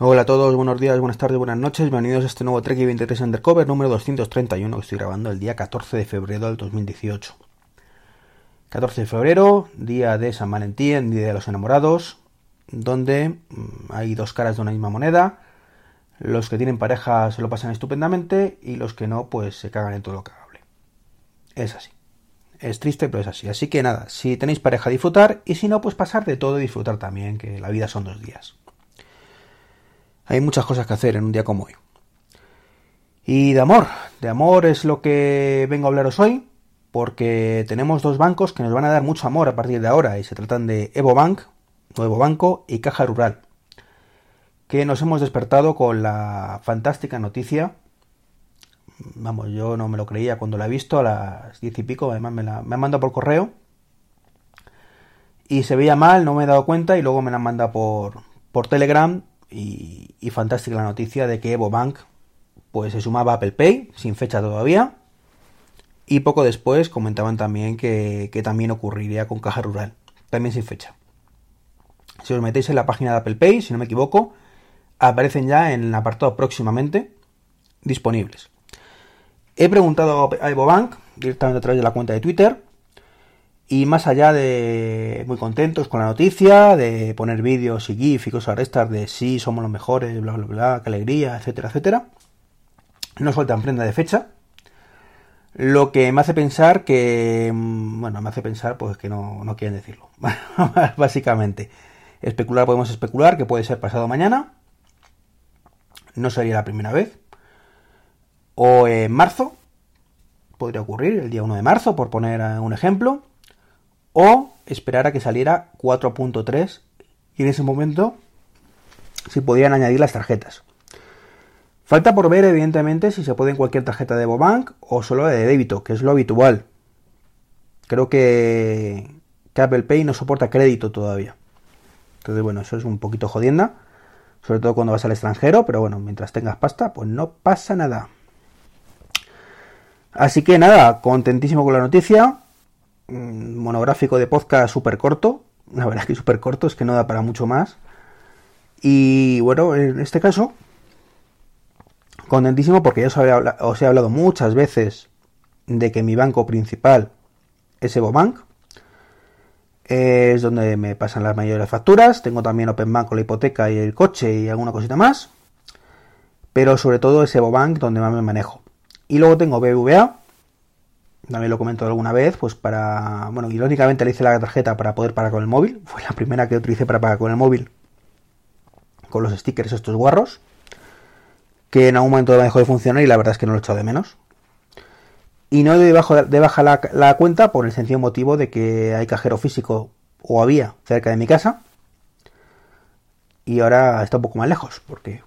Hola a todos, buenos días, buenas tardes, buenas noches, bienvenidos a este nuevo Trek 23 Undercover número 231 que estoy grabando el día 14 de febrero del 2018. 14 de febrero, día de San Valentín, día de los enamorados, donde mm, hay dos caras de una misma moneda. Los que tienen pareja se lo pasan estupendamente y los que no, pues se cagan en todo lo cagable. Es así. Es triste, pero es así. Así que nada, si tenéis pareja, disfrutar y si no, pues pasar de todo y disfrutar también, que la vida son dos días. Hay muchas cosas que hacer en un día como hoy. Y de amor, de amor es lo que vengo a hablaros hoy, porque tenemos dos bancos que nos van a dar mucho amor a partir de ahora, y se tratan de Evo Bank, Nuevo Banco y Caja Rural, que nos hemos despertado con la fantástica noticia, vamos, yo no me lo creía cuando la he visto a las diez y pico, además me la me han mandado por correo, y se veía mal, no me he dado cuenta, y luego me la han mandado por, por Telegram, y, fantástica la noticia de que Evo Bank pues se sumaba a Apple Pay, sin fecha todavía. Y poco después comentaban también que, también ocurriría con Caja Rural, también sin fecha. Si os metéis en la página de Apple Pay, si no me equivoco, aparecen ya en el apartado próximamente disponibles. He preguntado a Evo Bank directamente a través de la cuenta de Twitter y más allá de muy contentos con la noticia, de poner vídeos y GIF y cosas de estas de sí, somos los mejores, bla, bla, bla, qué alegría, etcétera, etcétera, no sueltan prenda de fecha. Lo que me hace pensar que, mm, bueno, me hace pensar pues que no, no quieren decirlo. Básicamente, especular podemos especular que puede ser pasado mañana. No sería la primera vez. O en marzo, podría ocurrir, el día 1 de marzo, por poner un ejemplo o esperar a que saliera 4.3 y en ese momento se podían añadir las tarjetas. Falta por ver, evidentemente, si se puede en cualquier tarjeta de Bobank o solo de débito, que es lo habitual. Creo que, Apple Pay no soporta crédito todavía. Entonces, bueno, eso es un poquito jodienda. Sobre todo cuando vas al extranjero, pero bueno, mientras tengas pasta, pues no pasa nada. Así que nada, contentísimo con la noticia monográfico de podcast súper corto. La verdad es que súper corto, es que no da para mucho más. Y bueno, en este caso, contentísimo porque ya os, he hablado muchas veces de que mi banco principal es EvoBank. Es donde me pasan las mayores facturas. Tengo también OpenBank con la hipoteca y el coche y alguna cosita más. Pero sobre todo es EvoBank donde más me manejo. Y luego tengo BBVA, también lo comento alguna vez, pues para, bueno, irónicamente le hice la tarjeta para poder pagar con el móvil, fue la primera que utilicé para pagar con el móvil, con los stickers estos guarros, que en algún momento me dejó de funcionar y la verdad es que no lo he echado de menos. Y no bajo, de baja la cuenta por el sencillo motivo de que hay cajero físico, o había, cerca de mi casa, y ahora está un poco más lejos, porque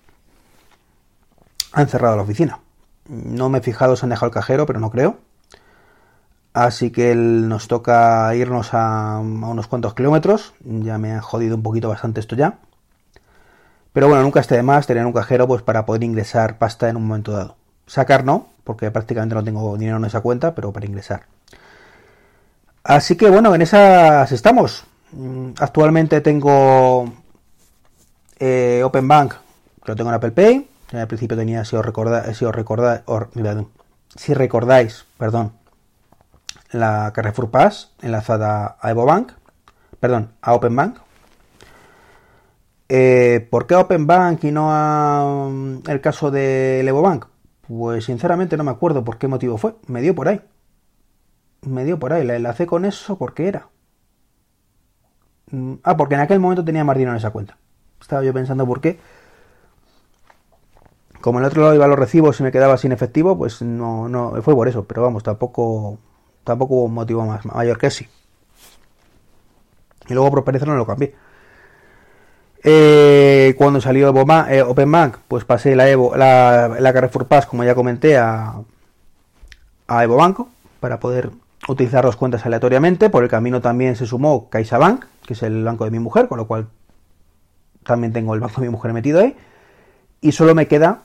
han cerrado la oficina. No me he fijado si han dejado el cajero, pero no creo. Así que nos toca irnos a, unos cuantos kilómetros. Ya me han jodido un poquito bastante esto ya. Pero bueno, nunca esté de más tener un cajero pues para poder ingresar pasta en un momento dado. Sacar no, porque prácticamente no tengo dinero en esa cuenta, pero para ingresar. Así que bueno, en esas estamos. Mm, actualmente tengo eh, Open Bank, que lo tengo en Apple Pay. Al principio tenía, si os si si recordáis, perdón, la Carrefour Pass enlazada a EvoBank, perdón, a OpenBank. Eh, ¿Por qué OpenBank y no a mm, el caso del EvoBank? Pues sinceramente no me acuerdo por qué motivo fue. Me dio por ahí. Me dio por ahí. La enlacé con eso porque era. Mm, ah, porque en aquel momento tenía más dinero en esa cuenta. Estaba yo pensando por qué. Como en el otro lado iba los recibos y me quedaba sin efectivo, pues no, no, fue por eso. Pero vamos, tampoco Tampoco hubo un motivo más mayor que sí. Y luego por no lo cambié. Eh, cuando salió eh, Open Bank, pues pasé la, Carrefour Pass, como ya comenté, a, a Evo Banco para poder utilizar dos cuentas aleatoriamente. Por el camino también se sumó CaixaBank, que es el banco de mi mujer, con lo cual también tengo el banco de mi mujer metido ahí. Y solo me queda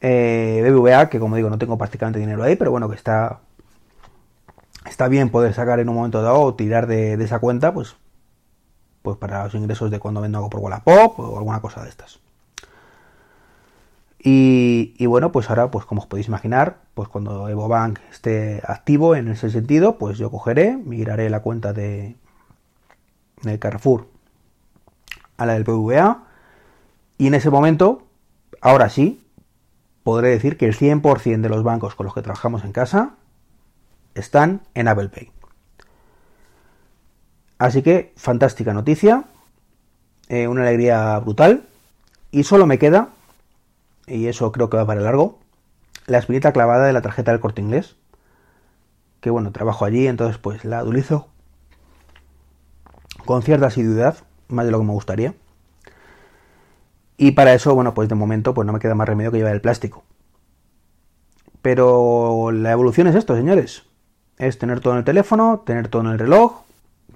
eh, BBVA, que como digo, no tengo prácticamente dinero ahí, pero bueno, que está está bien poder sacar en un momento dado o tirar de, esa cuenta, pues, pues para los ingresos de cuando vendo algo por Wallapop o alguna cosa de estas. Y, bueno, pues ahora, pues como os podéis imaginar, pues cuando EvoBank esté activo en ese sentido, pues yo cogeré, migraré la cuenta de, de Carrefour a la del PVA y en ese momento, ahora sí, podré decir que el 100% de los bancos con los que trabajamos en casa están en Apple Pay. Así que, fantástica noticia, eh, una alegría brutal. Y solo me queda, y eso creo que va para largo, la espinita clavada de la tarjeta del corte inglés. Que bueno, trabajo allí, entonces pues la utilizo con cierta asiduidad, más de lo que me gustaría. Y para eso, bueno, pues de momento pues no me queda más remedio que llevar el plástico. Pero la evolución es esto, señores. Es tener todo en el teléfono, tener todo en el reloj,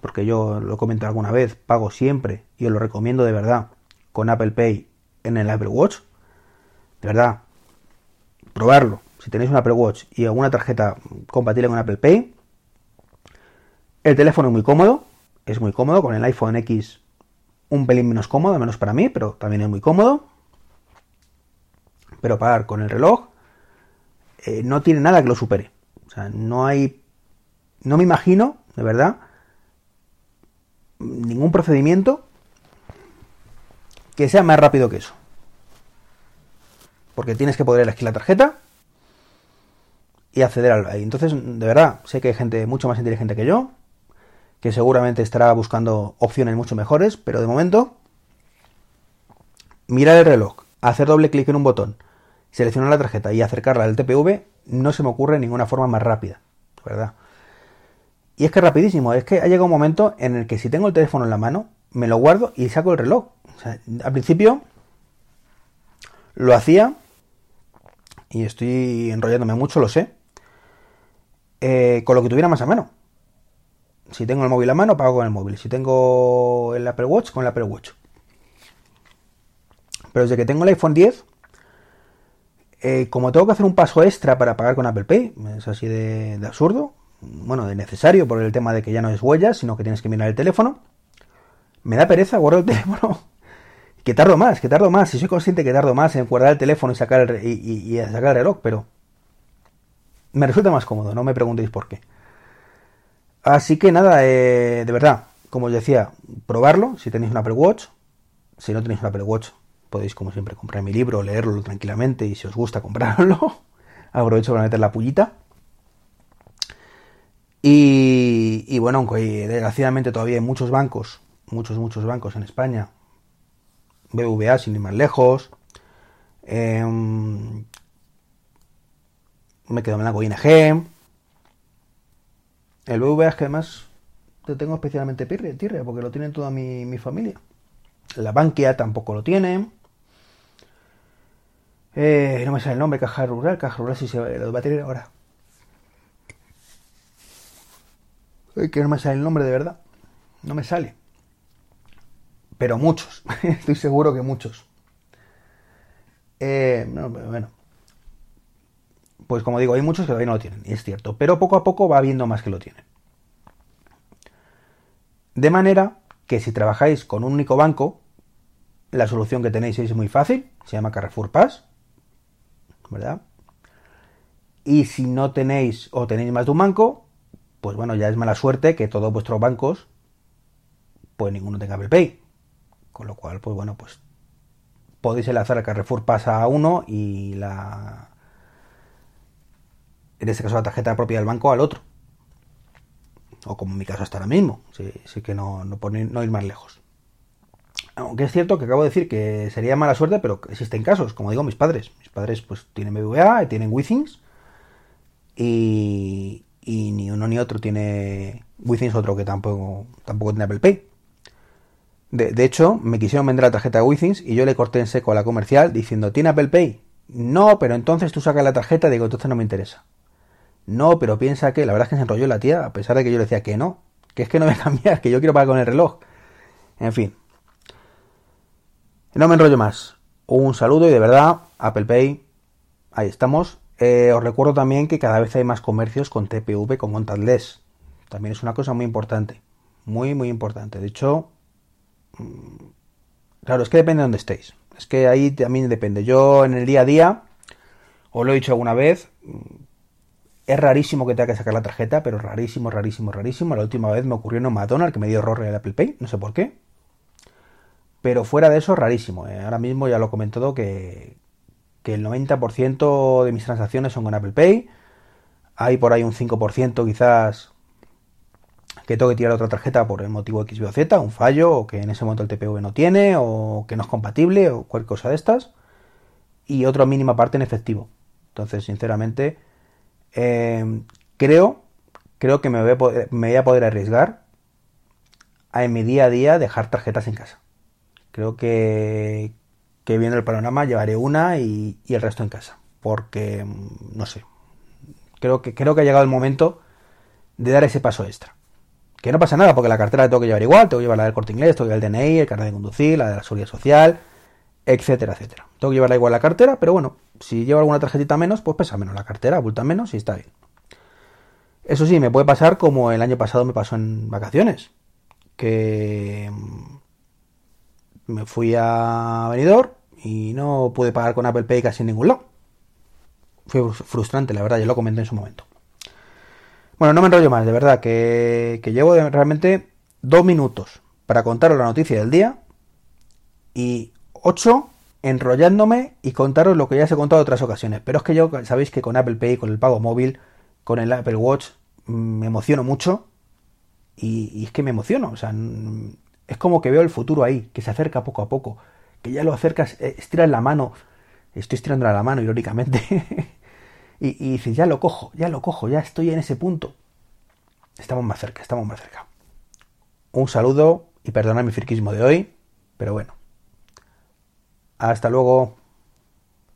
porque yo lo comento alguna vez, pago siempre, y os lo recomiendo de verdad, con Apple Pay en el Apple Watch. De verdad, probarlo. Si tenéis un Apple Watch y alguna tarjeta compatible con Apple Pay, el teléfono es muy cómodo, es muy cómodo, con el iPhone X un pelín menos cómodo, menos para mí, pero también es muy cómodo. Pero pagar con el reloj eh, no tiene nada que lo supere. O sea, no hay... No me imagino, de verdad, ningún procedimiento que sea más rápido que eso. Porque tienes que poder elegir la tarjeta y acceder al ahí. Entonces, de verdad, sé que hay gente mucho más inteligente que yo, que seguramente estará buscando opciones mucho mejores, pero de momento, mirar el reloj, hacer doble clic en un botón, seleccionar la tarjeta y acercarla al TPV, no se me ocurre ninguna forma más rápida, ¿verdad? Y es que rapidísimo, es que ha llegado un momento en el que si tengo el teléfono en la mano, me lo guardo y saco el reloj. al principio lo hacía, y estoy enrollándome mucho, lo sé, eh, con lo que tuviera más a mano. Si tengo el móvil a mano, pago con el móvil. Si tengo el Apple Watch, con el Apple Watch. Pero desde que tengo el iPhone 10, eh, como tengo que hacer un paso extra para pagar con Apple Pay, es así de absurdo, bueno, de necesario por el tema de que ya no es huella, sino que tienes que mirar el teléfono. Me da pereza guardar el teléfono. que tardo más, que tardo más. Si soy consciente que tardo más en guardar el teléfono y sacar el, y, sacar el reloj, pero me resulta más cómodo, no me preguntéis por qué. Así que nada, eh, de verdad, como os decía, probarlo si tenéis un Apple Watch. Si no tenéis un Apple Watch, podéis como siempre comprar mi libro, leerlo tranquilamente y si os gusta comprarlo, aprovecho para meter la pullita. Y, bueno, aunque desgraciadamente todavía hay muchos bancos, muchos, muchos bancos en España, BVA sin ir más lejos, em, me quedo en la ING, el BVA es que además te tengo especialmente tirre, porque lo tiene toda mi, mi familia. La Bankia tampoco lo tiene. Eh, no me sale el nombre, Caja Rural, Caja Rural si se lo va a tener ahora. Que no me sale el nombre de verdad. No me sale. Pero muchos. Estoy seguro que muchos. Eh, bueno. Pues como digo, hay muchos que todavía no lo tienen, y es cierto. Pero poco a poco va habiendo más que lo tienen. De manera que si trabajáis con un único banco, la solución que tenéis es muy fácil. Se llama Carrefour Pass. ¿Verdad? Y si no tenéis o tenéis más de un banco, pues bueno, ya es mala suerte que todos vuestros bancos, pues ninguno tenga Apple Pay. Con lo cual, pues bueno, pues podéis enlazar el Carrefour pasa a uno y la. En este caso, la tarjeta propia del banco al otro. O como en mi caso hasta ahora mismo. Sí, que no, no, no ir más lejos. Aunque es cierto que acabo de decir que sería mala suerte, pero existen casos, como digo, mis padres. Mis padres pues tienen BBVA, tienen Withings y, y ni uno ni otro tiene Withings, otro que tampoco, tampoco tiene Apple Pay. De, hecho, me quisieron vender la tarjeta de Withings y yo le corté en seco a la comercial diciendo, ¿tiene Apple Pay? No, pero entonces tú sacas la tarjeta y digo, entonces no me interesa. No, pero piensa que, la verdad es que se enrolló la tía, a pesar de que yo le decía que no, que es que no me cambias, que yo quiero pagar con el reloj. En fin. No me enrollo más. Un saludo y de verdad, Apple Pay, ahí estamos. Eh, os recuerdo también que cada vez hay más comercios con TPV con contactless. También es una cosa muy importante. Muy, muy importante. De hecho, mm, Claro, es que depende de dónde estéis. Es que ahí también depende. Yo en el día a día, os lo he dicho alguna vez, es rarísimo que tenga que sacar la tarjeta, pero rarísimo, rarísimo, rarísimo. La última vez me ocurrió en un McDonald's que me dio error el Apple Pay, no sé por qué. Pero fuera de eso, rarísimo. ¿eh? Ahora mismo ya lo he comentado que, que el 90% de mis transacciones son con Apple Pay. Hay por ahí un 5% quizás que tengo que tirar otra tarjeta por el motivo X, o Z, un fallo, o que en ese momento el TPV no tiene, o que no es compatible, o cualquier cosa de estas. Y otra mínima parte en efectivo. Entonces, sinceramente, eh, creo, creo que me voy, a poder, me voy a poder arriesgar a en mi día a día dejar tarjetas en casa. Creo que, que viendo el panorama llevaré una y, el resto en casa. Porque, mm, no sé, creo que, creo que ha llegado el momento de dar ese paso extra. Que no pasa nada, porque la cartera la tengo que llevar igual, tengo que llevar la del corte inglés, tengo que llevar el DNI, el carnet de conducir, la de la seguridad social, etcétera, etcétera. Tengo que llevarla igual la cartera, pero bueno, si llevo alguna tarjetita menos, pues pesa menos la cartera, abulta menos y está bien. Eso sí, me puede pasar como el año pasado me pasó en vacaciones, que mm, me fui a Benidorm y no pude pagar con Apple Pay casi en ningún lado. Fue frustrante, la verdad, yo lo comenté en su momento. Bueno, no me enrollo más, de verdad, que, llevo realmente dos minutos para contaros la noticia del día y ocho enrollándome y contaros lo que ya os he contado en otras ocasiones. Pero es que yo sabéis que con Apple Pay, con el pago móvil, con el Apple Watch, me emociono mucho. Y, y, es que me emociono. O sea, es como que veo el futuro ahí, que se acerca poco a poco. Que ya lo acercas, eh, estiras la mano. Estoy estirando la mano, irónicamente. y, dices, ya lo cojo, ya lo cojo, ya estoy en ese punto. Estamos más cerca, estamos más cerca. Un saludo y perdonad mi firquismo de hoy, pero bueno. Hasta luego.